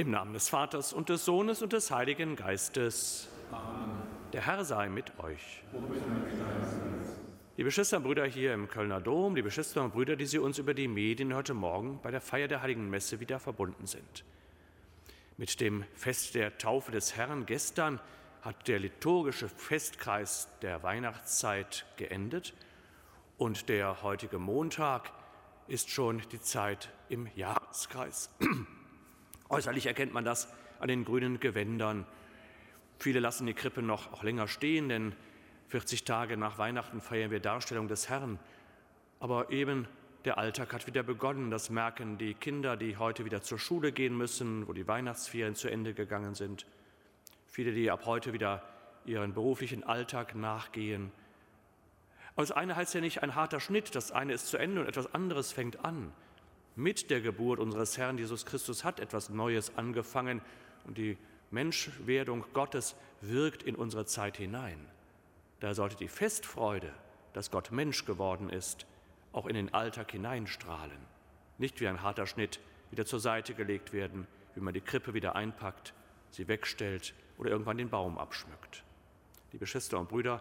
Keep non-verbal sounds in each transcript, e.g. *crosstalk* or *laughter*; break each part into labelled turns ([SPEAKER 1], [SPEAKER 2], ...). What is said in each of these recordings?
[SPEAKER 1] Im Namen des Vaters und des Sohnes und des Heiligen Geistes. Amen. Der Herr sei mit euch. Liebe Schwestern und Brüder hier im Kölner Dom, liebe Schwestern und Brüder, die Sie uns über die Medien heute Morgen bei der Feier der Heiligen Messe wieder verbunden sind. Mit dem Fest der Taufe des Herrn gestern hat der liturgische Festkreis der Weihnachtszeit geendet und der heutige Montag ist schon die Zeit im Jahreskreis. *clears throat* Äußerlich erkennt man das an den grünen Gewändern. Viele lassen die Krippe noch auch länger stehen, denn 40 Tage nach Weihnachten feiern wir Darstellung des Herrn. Aber eben der Alltag hat wieder begonnen. Das merken die Kinder, die heute wieder zur Schule gehen müssen, wo die Weihnachtsferien zu Ende gegangen sind. Viele, die ab heute wieder ihren beruflichen Alltag nachgehen. Aber das eine heißt ja nicht ein harter Schnitt. Das eine ist zu Ende und etwas anderes fängt an. Mit der Geburt unseres Herrn Jesus Christus hat etwas Neues angefangen und die Menschwerdung Gottes wirkt in unsere Zeit hinein. Da sollte die Festfreude, dass Gott Mensch geworden ist, auch in den Alltag hineinstrahlen. Nicht wie ein harter Schnitt wieder zur Seite gelegt werden, wie man die Krippe wieder einpackt, sie wegstellt oder irgendwann den Baum abschmückt. Liebe Schwestern und Brüder,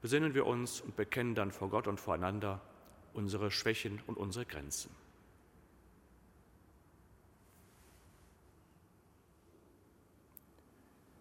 [SPEAKER 1] besinnen wir uns und bekennen dann vor Gott und voreinander unsere Schwächen und unsere Grenzen.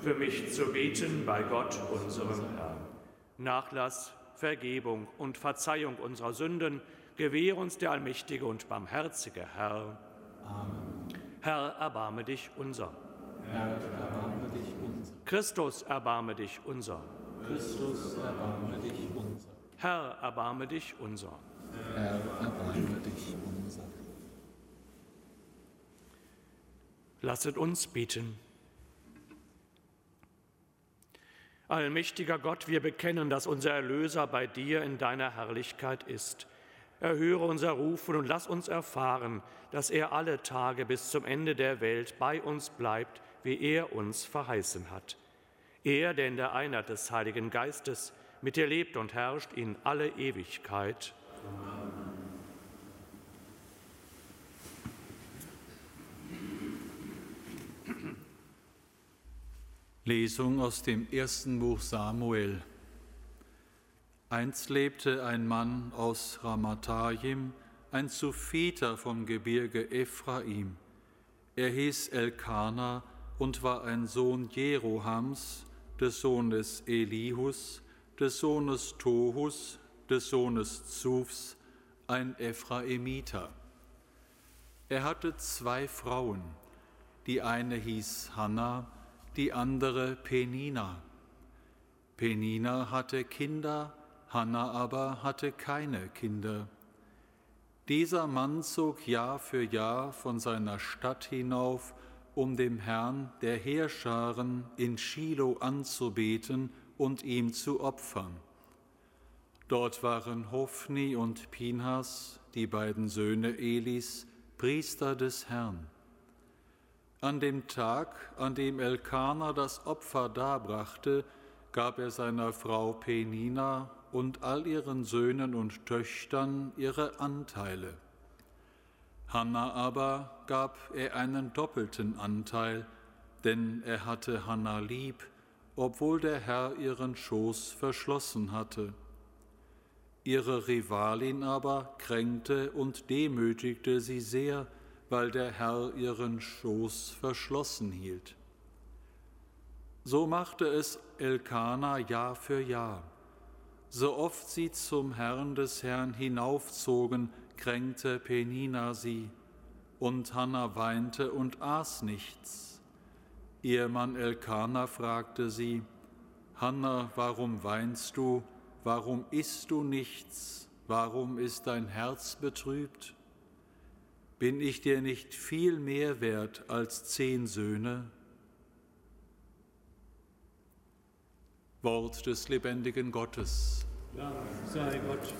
[SPEAKER 1] für mich zu beten bei Gott, unserem Herrn. Nachlass, Vergebung und Verzeihung unserer Sünden gewähr uns der allmächtige und barmherzige Herr. Amen. Herr, erbarme dich unser. Herr, erbarme dich unser. Christus, erbarme dich unser. Christus, erbarme dich unser. Herr, erbarme dich unser. Herr, erbarme dich unser. Lasset uns beten. Allmächtiger Gott, wir bekennen, dass unser Erlöser bei dir in deiner Herrlichkeit ist. Erhöre unser Rufen und lass uns erfahren, dass er alle Tage bis zum Ende der Welt bei uns bleibt, wie er uns verheißen hat. Er, der in der Einheit des Heiligen Geistes mit dir lebt und herrscht in alle Ewigkeit. Amen.
[SPEAKER 2] Lesung aus dem ersten Buch Samuel. Einst lebte ein Mann aus Ramathaim, ein Suphiter vom Gebirge Ephraim. Er hieß Elkana und war ein Sohn Jerohams, des Sohnes Elihus, des Sohnes Tohus, des Sohnes Zufs, ein Ephraimiter. Er hatte zwei Frauen. Die eine hieß Hannah, die andere Penina. Penina hatte Kinder, Hannah aber hatte keine Kinder. Dieser Mann zog Jahr für Jahr von seiner Stadt hinauf, um dem Herrn der Heerscharen in Shiloh anzubeten und ihm zu opfern. Dort waren Hophni und Pinhas, die beiden Söhne Elis, Priester des Herrn. An dem Tag, an dem Elkanah das Opfer darbrachte, gab er seiner Frau Penina und all ihren Söhnen und Töchtern ihre Anteile. Hanna aber gab er einen doppelten Anteil, denn er hatte Hanna lieb, obwohl der Herr ihren Schoß verschlossen hatte. Ihre Rivalin aber kränkte und demütigte sie sehr, weil der Herr ihren Schoß verschlossen hielt. So machte es Elkana Jahr für Jahr. So oft sie zum Herrn des Herrn hinaufzogen, kränkte Penina sie, und Hannah weinte und aß nichts. Ihr Mann Elkana fragte sie, Hannah, warum weinst du? Warum isst du nichts? Warum ist dein Herz betrübt? bin ich dir nicht viel mehr wert als zehn Söhne? Wort des lebendigen Gottes.
[SPEAKER 1] Dank sei Gott.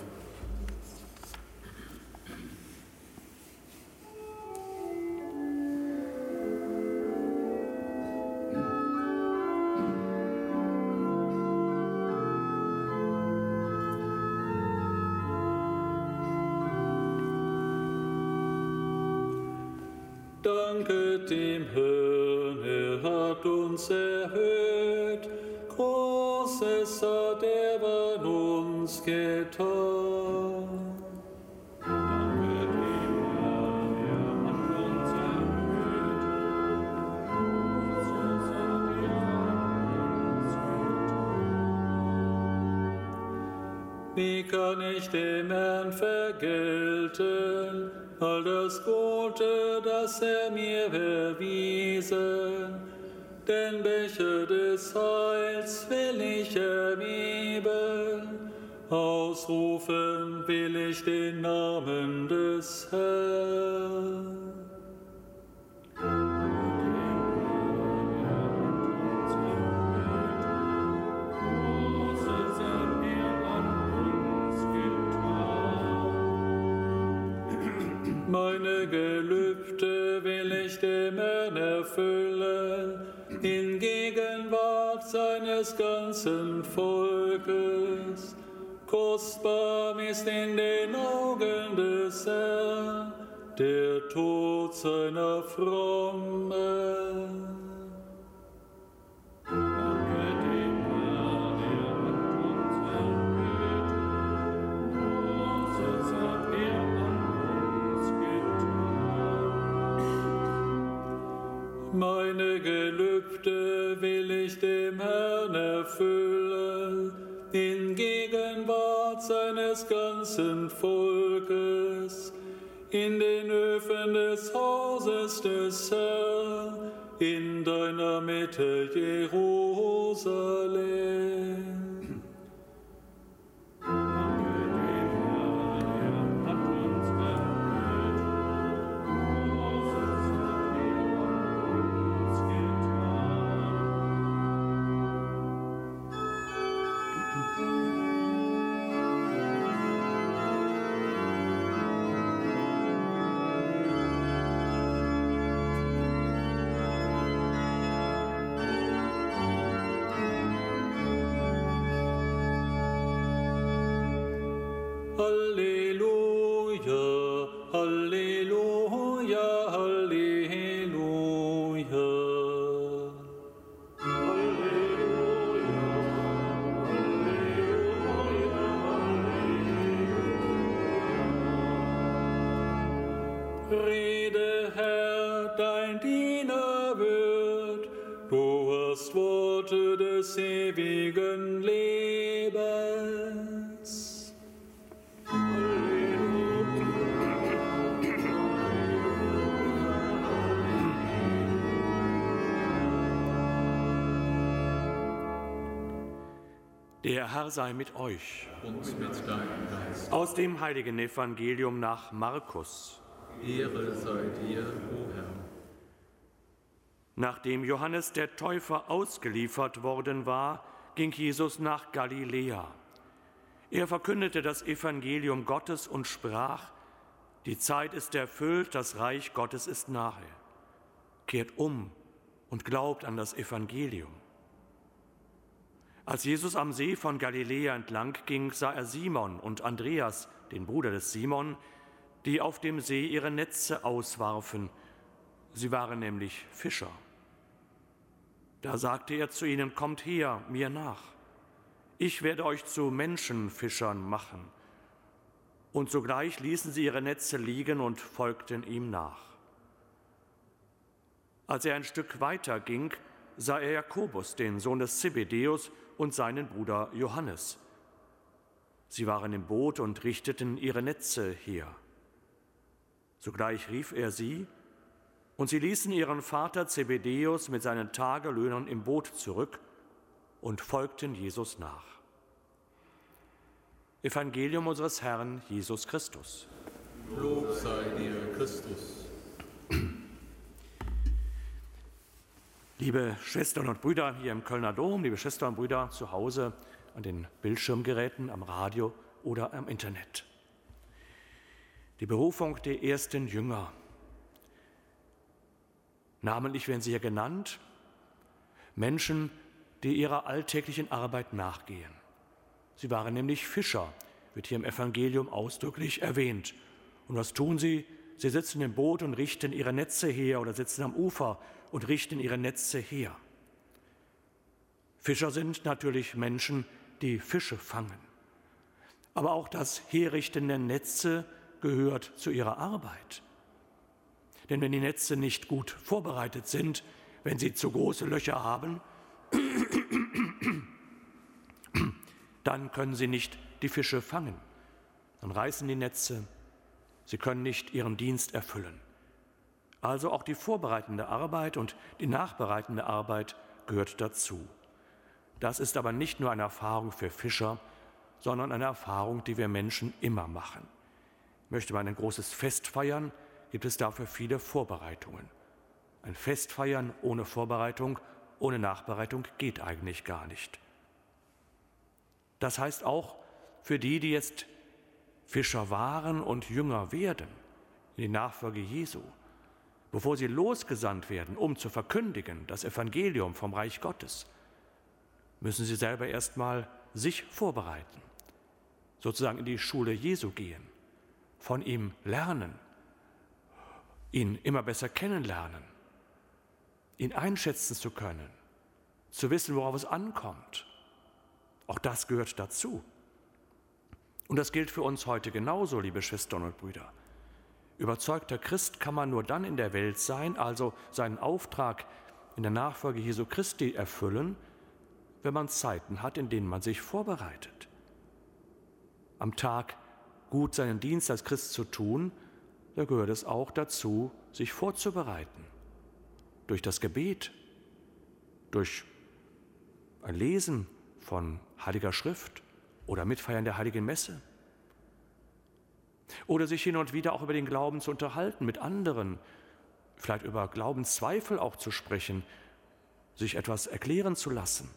[SPEAKER 2] Danke dem Herrn, er hat uns erhört. Großes hat er an uns getan.
[SPEAKER 1] Danke dem Herrn, er hat uns erhört. Großes hat er an uns getan.
[SPEAKER 2] Wie kann ich dem Das er mir erwiesen? Den Becher des Heils will ich erheben, ausrufen will ich den Namen des Herrn. Meine Gelübde will ich dem Herrn erfüllen, in Gegenwart seines ganzen Volkes. Kostbar ist in den Augen des Herrn der Tod seiner Frommen. Seines ganzen Volkes, in den Öfen des Hauses des Herrn, in deiner Mitte Jerusalem. Hallelujah.
[SPEAKER 1] Der Herr sei mit euch.
[SPEAKER 2] Und mit deinem Geist.
[SPEAKER 1] Aus dem heiligen Evangelium nach Markus.
[SPEAKER 2] Ehre sei dir, o Herr.
[SPEAKER 1] Nachdem Johannes der Täufer ausgeliefert worden war, ging Jesus nach Galiläa. Er verkündete das Evangelium Gottes und sprach, die Zeit ist erfüllt, das Reich Gottes ist nahe. Kehrt um und glaubt an das Evangelium. Als Jesus am See von Galiläa entlang ging, sah er Simon und Andreas, den Bruder des Simon, die auf dem See ihre Netze auswarfen. Sie waren nämlich Fischer. Da sagte er zu ihnen, Kommt her, mir nach. Ich werde euch zu Menschenfischern machen. Und sogleich ließen sie ihre Netze liegen und folgten ihm nach. Als er ein Stück weiter ging, sah er Jakobus, den Sohn des Zebedeus, und seinen Bruder Johannes. Sie waren im Boot und richteten ihre Netze her. Sogleich rief er sie, und sie ließen ihren Vater Zebedeus mit seinen Tagelöhnern im Boot zurück und folgten Jesus nach. Evangelium unseres Herrn Jesus Christus.
[SPEAKER 2] Lob sei dir, Christus.
[SPEAKER 1] Liebe Schwestern und Brüder hier im Kölner Dom, liebe Schwestern und Brüder zu Hause an den Bildschirmgeräten, am Radio oder am Internet. Die Berufung der ersten Jünger. Namentlich werden sie hier genannt, Menschen, die ihrer alltäglichen Arbeit nachgehen. Sie waren nämlich Fischer, wird hier im Evangelium ausdrücklich erwähnt. Und was tun sie? Sie sitzen im Boot und richten ihre Netze her oder sitzen am Ufer und richten ihre Netze her. Fischer sind natürlich Menschen, die Fische fangen. Aber auch das Herrichten der Netze gehört zu ihrer Arbeit. Denn wenn die Netze nicht gut vorbereitet sind, wenn sie zu große Löcher haben, *clears throat* dann können sie nicht die Fische fangen. Dann reißen die Netze, Sie können nicht ihren Dienst erfüllen. Also auch die vorbereitende Arbeit und die nachbereitende Arbeit gehört dazu. Das ist aber nicht nur eine Erfahrung für Fischer, sondern eine Erfahrung, die wir Menschen immer machen. Möchte man ein großes Fest feiern, gibt es dafür viele Vorbereitungen. Ein Fest feiern ohne Vorbereitung, ohne Nachbereitung geht eigentlich gar nicht. Das heißt auch für die, die jetzt Fischer waren und Jünger werden in die Nachfolge Jesu, bevor sie losgesandt werden, um zu verkündigen das Evangelium vom Reich Gottes, müssen sie selber erstmal sich vorbereiten, sozusagen in die Schule Jesu gehen, von ihm lernen, ihn immer besser kennenlernen, ihn einschätzen zu können, zu wissen, worauf es ankommt. Auch das gehört dazu. Und das gilt für uns heute genauso, liebe Schwestern und Brüder. Überzeugter Christ kann man nur dann in der Welt sein, also seinen Auftrag in der Nachfolge Jesu Christi erfüllen, wenn man Zeiten hat, in denen man sich vorbereitet. Am Tag gut seinen Dienst als Christ zu tun, da gehört es auch dazu, sich vorzubereiten. Durch das Gebet, durch ein Lesen von Heiliger Schrift, oder Mitfeiern der heiligen Messe. Oder sich hin und wieder auch über den Glauben zu unterhalten mit anderen, vielleicht über Glaubenszweifel auch zu sprechen, sich etwas erklären zu lassen.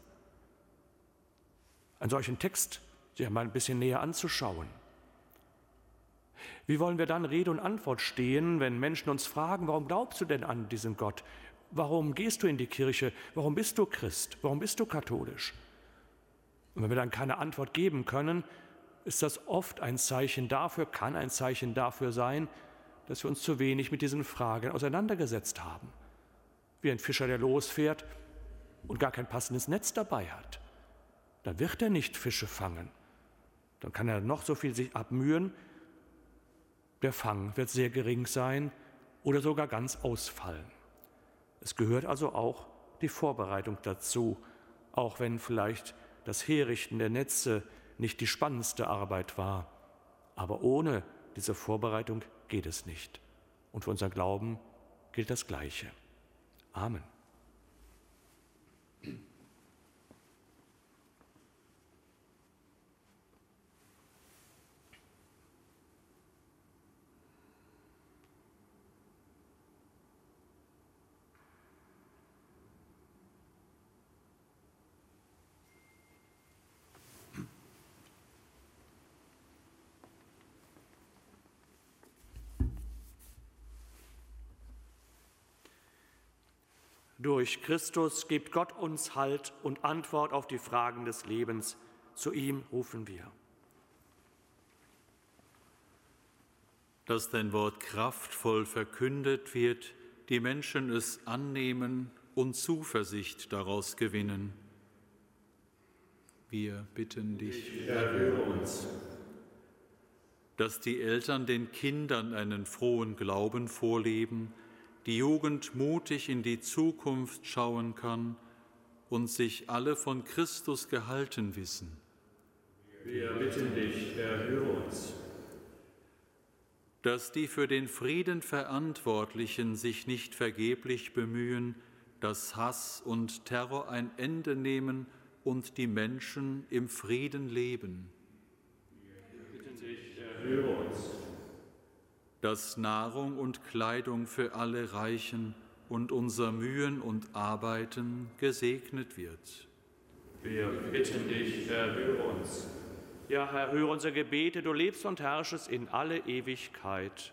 [SPEAKER 1] Einen solchen Text sich einmal ein bisschen näher anzuschauen. Wie wollen wir dann Rede und Antwort stehen, wenn Menschen uns fragen, warum glaubst du denn an diesen Gott? Warum gehst du in die Kirche? Warum bist du Christ? Warum bist du katholisch? Und wenn wir dann keine Antwort geben können, ist das oft ein Zeichen dafür, kann ein Zeichen dafür sein, dass wir uns zu wenig mit diesen Fragen auseinandergesetzt haben. Wie ein Fischer, der losfährt und gar kein passendes Netz dabei hat. Dann wird er nicht Fische fangen. Dann kann er noch so viel sich abmühen. Der Fang wird sehr gering sein oder sogar ganz ausfallen. Es gehört also auch die Vorbereitung dazu, auch wenn vielleicht das Herrichten der Netze nicht die spannendste Arbeit war. Aber ohne diese Vorbereitung geht es nicht. Und für unseren Glauben gilt das Gleiche. Amen. Durch Christus gibt Gott uns Halt und Antwort auf die Fragen des Lebens. Zu ihm rufen wir.
[SPEAKER 2] Dass dein Wort kraftvoll verkündet wird, die Menschen es annehmen und Zuversicht daraus gewinnen. Wir bitten dich, erhöre uns. Dass die Eltern den Kindern einen frohen Glauben vorleben, die Jugend mutig in die Zukunft schauen kann und sich alle von Christus gehalten wissen.
[SPEAKER 3] Wir bitten dich, erhöre uns.
[SPEAKER 2] Dass die für den Frieden Verantwortlichen sich nicht vergeblich bemühen, dass Hass und Terror ein Ende nehmen und die Menschen im Frieden leben.
[SPEAKER 3] Wir bitten dich, erhöre uns
[SPEAKER 2] dass Nahrung und Kleidung für alle reichen und unser Mühen und Arbeiten gesegnet wird.
[SPEAKER 3] Wir bitten dich, erhöre uns.
[SPEAKER 1] Ja, Herr, höre unsere Gebete, du lebst und herrschest in alle Ewigkeit.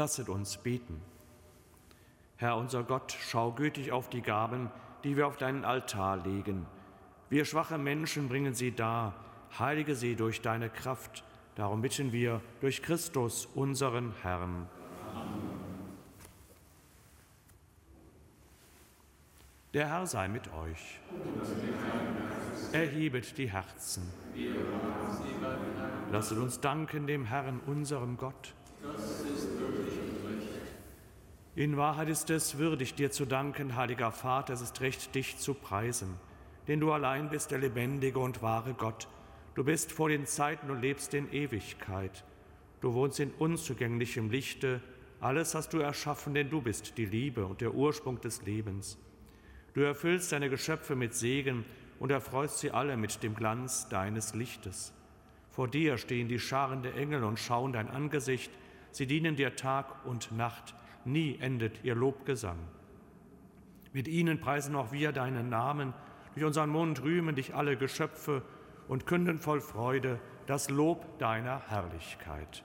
[SPEAKER 1] Lasset uns beten. Herr unser Gott, schau gütig auf die Gaben, die wir auf deinen Altar legen. Wir schwache Menschen bringen sie dar, heilige sie durch deine Kraft. Darum bitten wir durch Christus, unseren Herrn. Der Herr sei mit euch. Erhebet die Herzen. Lasset uns danken dem Herrn, unserem Gott. In Wahrheit ist es würdig, dir zu danken, heiliger Vater, es ist recht, dich zu preisen. Denn du allein bist der lebendige und wahre Gott. Du bist vor den Zeiten und lebst in Ewigkeit. Du wohnst in unzugänglichem Lichte. Alles hast du erschaffen, denn du bist die Liebe und der Ursprung des Lebens. Du erfüllst deine Geschöpfe mit Segen und erfreust sie alle mit dem Glanz deines Lichtes. Vor dir stehen die Scharen der Engel und schauen dein Angesicht. Sie dienen dir Tag und Nacht nie endet ihr Lobgesang. Mit ihnen preisen auch wir deinen Namen, durch unseren Mund rühmen dich alle Geschöpfe und künden voll Freude das Lob deiner Herrlichkeit.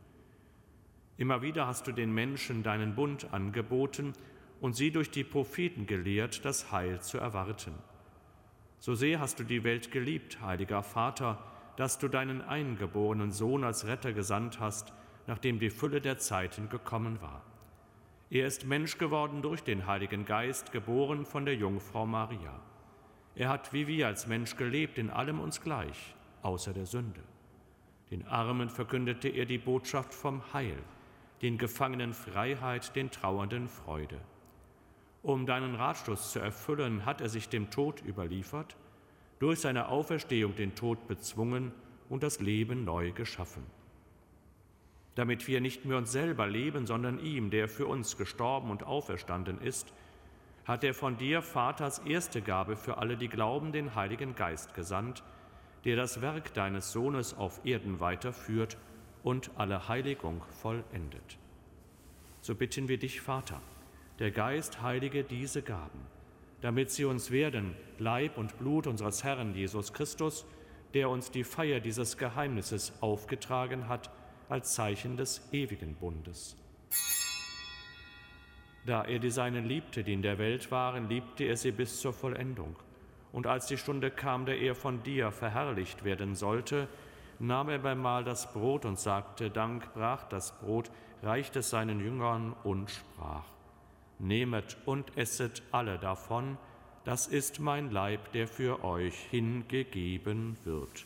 [SPEAKER 1] Immer wieder hast du den Menschen deinen Bund angeboten und sie durch die Propheten gelehrt, das Heil zu erwarten. So sehr hast du die Welt geliebt, heiliger Vater, dass du deinen eingeborenen Sohn als Retter gesandt hast, nachdem die Fülle der Zeiten gekommen war. Er ist Mensch geworden durch den Heiligen Geist, geboren von der Jungfrau Maria. Er hat wie wir als Mensch gelebt, in allem uns gleich, außer der Sünde. Den Armen verkündete er die Botschaft vom Heil, den Gefangenen Freiheit, den Trauernden Freude. Um deinen Ratschluss zu erfüllen, hat er sich dem Tod überliefert, durch seine Auferstehung den Tod bezwungen und das Leben neu geschaffen. Damit wir nicht mehr uns selber leben, sondern ihm, der für uns gestorben und auferstanden ist, hat er von dir, Vaters erste Gabe für alle, die glauben, den Heiligen Geist gesandt, der das Werk deines Sohnes auf Erden weiterführt und alle Heiligung vollendet. So bitten wir dich, Vater, der Geist heilige diese Gaben, damit sie uns werden, Leib und Blut unseres Herrn Jesus Christus, der uns die Feier dieses Geheimnisses aufgetragen hat, als Zeichen des ewigen Bundes. Da er die Seinen liebte, die in der Welt waren, liebte er sie bis zur Vollendung. Und als die Stunde kam, da er von dir verherrlicht werden sollte, nahm er beim Mahl das Brot und sagte Dank, brach das Brot, reichte es seinen Jüngern und sprach, Nehmet und esset alle davon, das ist mein Leib, der für euch hingegeben wird.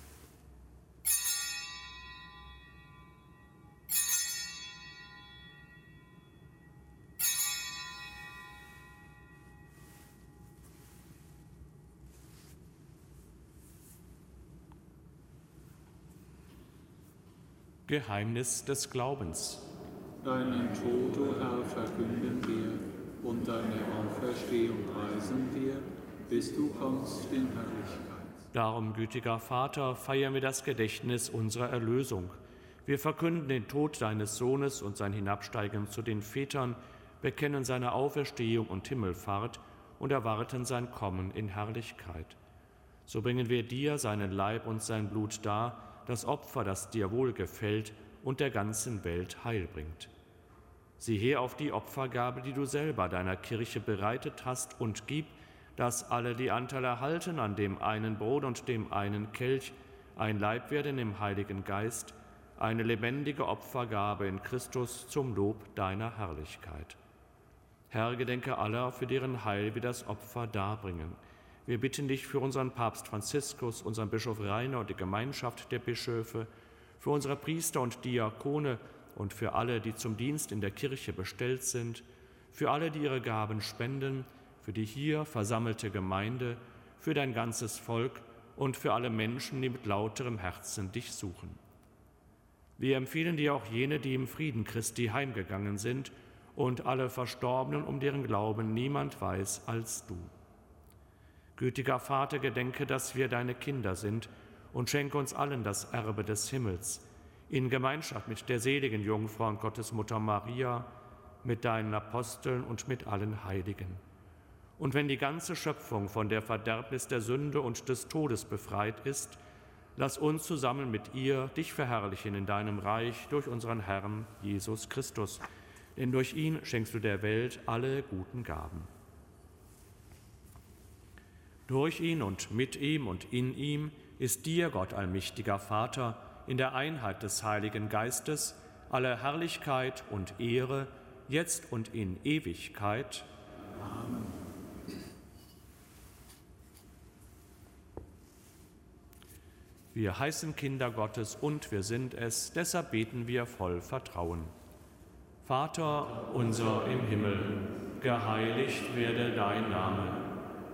[SPEAKER 1] Geheimnis des Glaubens.
[SPEAKER 2] Deinen Tod, o Herr, verkünden wir und deine Auferstehung preisen wir, bis du kommst in Herrlichkeit.
[SPEAKER 1] Darum, gütiger Vater, feiern wir das Gedächtnis unserer Erlösung. Wir verkünden den Tod deines Sohnes und sein Hinabsteigen zu den Vätern, bekennen seine Auferstehung und Himmelfahrt und erwarten sein Kommen in Herrlichkeit. So bringen wir dir seinen Leib und sein Blut dar, das Opfer, das dir wohlgefällt und der ganzen Welt Heil bringt. Sieh her auf die Opfergabe, die du selber deiner Kirche bereitet hast, und gib, dass alle, die Anteil erhalten an dem einen Brot und dem einen Kelch, ein Leib werden im Heiligen Geist, eine lebendige Opfergabe in Christus zum Lob deiner Herrlichkeit. Herr, gedenke aller, für deren Heil wir das Opfer darbringen wir bitten dich für unseren Papst Franziskus, unseren Bischof Rainer und die Gemeinschaft der Bischöfe, für unsere Priester und Diakone und für alle, die zum Dienst in der Kirche bestellt sind, für alle, die ihre Gaben spenden, für die hier versammelte Gemeinde, für dein ganzes Volk und für alle Menschen, die mit lauterem Herzen dich suchen. Wir empfehlen dir auch jene, die im Frieden Christi heimgegangen sind und alle Verstorbenen, um deren Glauben niemand weiß als du. Gütiger Vater, gedenke, dass wir deine Kinder sind und schenke uns allen das Erbe des Himmels, in Gemeinschaft mit der seligen Jungfrau und Gottesmutter Maria, mit deinen Aposteln und mit allen Heiligen. Und wenn die ganze Schöpfung von der Verderbnis der Sünde und des Todes befreit ist, lass uns zusammen mit ihr dich verherrlichen in deinem Reich durch unseren Herrn Jesus Christus. Denn durch ihn schenkst du der Welt alle guten Gaben. Durch ihn und mit ihm und in ihm ist dir, Gott allmächtiger Vater, in der Einheit des Heiligen Geistes alle Herrlichkeit und Ehre, jetzt und in Ewigkeit. Amen. Wir heißen Kinder Gottes und wir sind es, deshalb beten wir voll Vertrauen. Vater unser im Himmel, geheiligt werde dein Name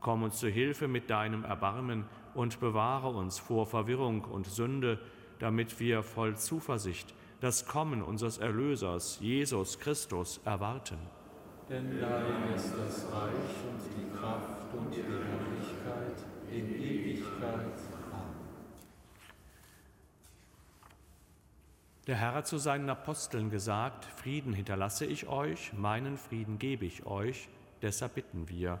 [SPEAKER 1] Komm uns zu Hilfe mit deinem Erbarmen und bewahre uns vor Verwirrung und Sünde, damit wir voll Zuversicht das Kommen unseres Erlösers, Jesus Christus, erwarten.
[SPEAKER 2] Denn dein ist das Reich und die Kraft und die Herrlichkeit in Ewigkeit. Amen.
[SPEAKER 1] Der Herr hat zu seinen Aposteln gesagt, Frieden hinterlasse ich euch, meinen Frieden gebe ich euch, deshalb bitten wir.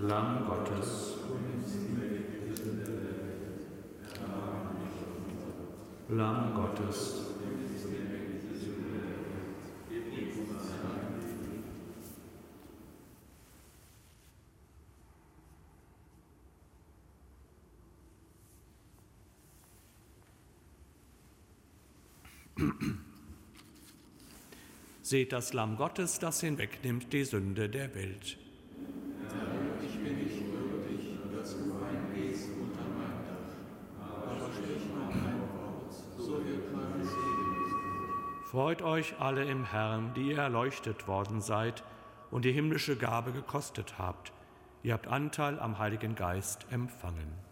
[SPEAKER 1] Lamm Gottes. Lamm Gottes. Seht das Lamm Gottes, das hinwegnimmt die Sünde der Welt.
[SPEAKER 2] Ich bin nicht würdig, dass du eingehst unter mein Dach, aber sprich noch ein Wort, so wird mein Segen.
[SPEAKER 1] Freut euch alle im Herrn, die ihr erleuchtet worden seid und die himmlische Gabe gekostet habt. Ihr habt Anteil am Heiligen Geist empfangen.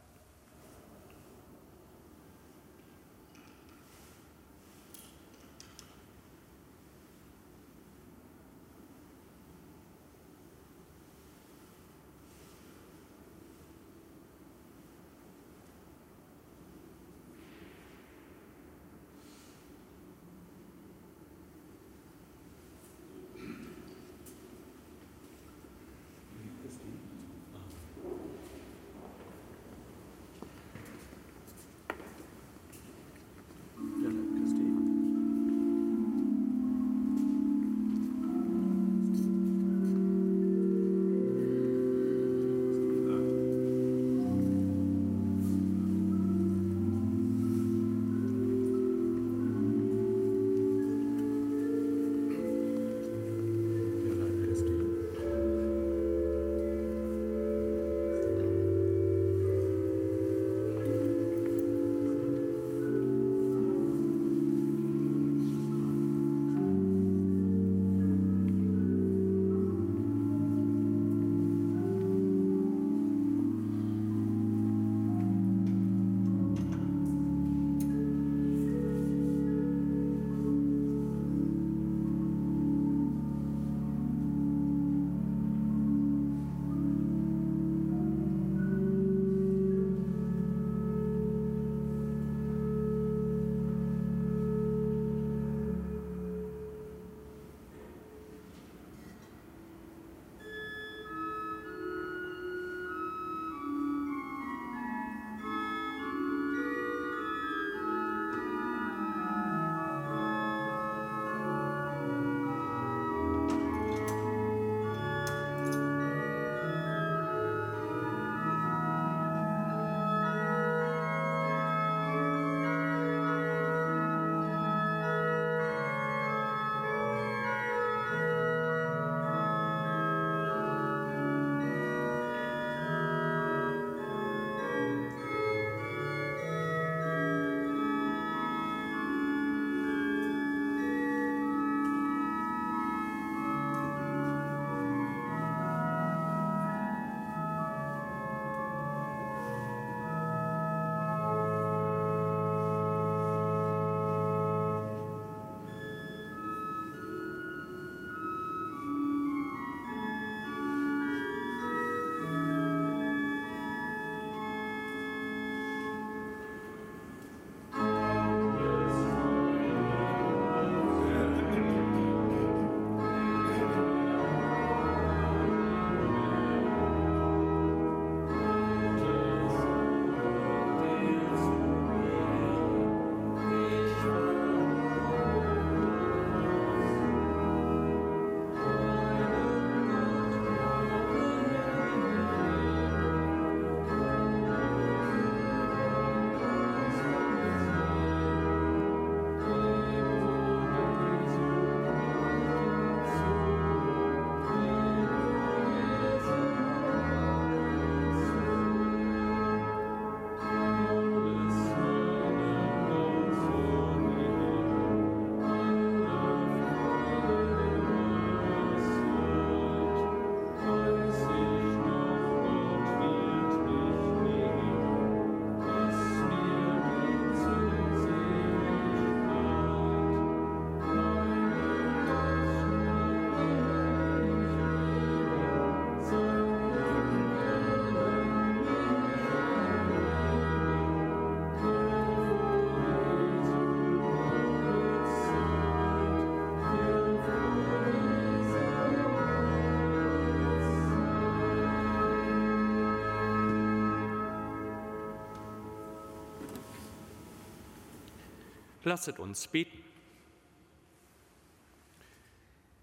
[SPEAKER 1] Lasset uns beten.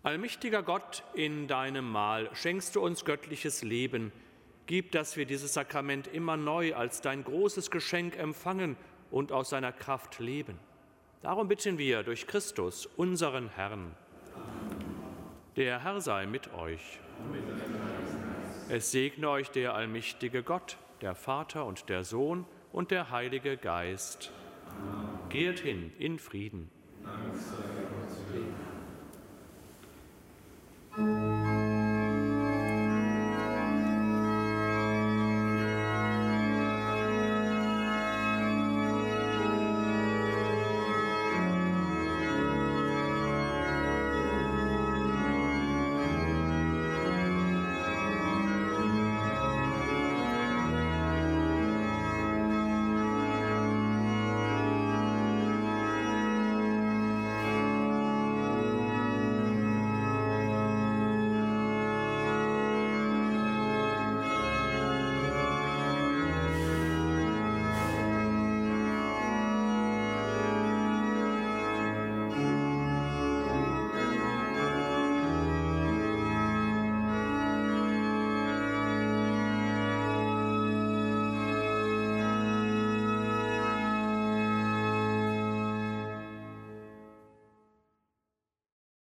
[SPEAKER 1] Allmächtiger Gott, in deinem Mahl schenkst du uns göttliches Leben. Gib, dass wir dieses Sakrament immer neu als dein großes Geschenk empfangen und aus seiner Kraft leben. Darum bitten wir durch Christus, unseren Herrn. Der Herr sei mit euch. Es segne euch der allmächtige Gott, der Vater und der Sohn und der Heilige Geist. Geht hin in Frieden. Dank sei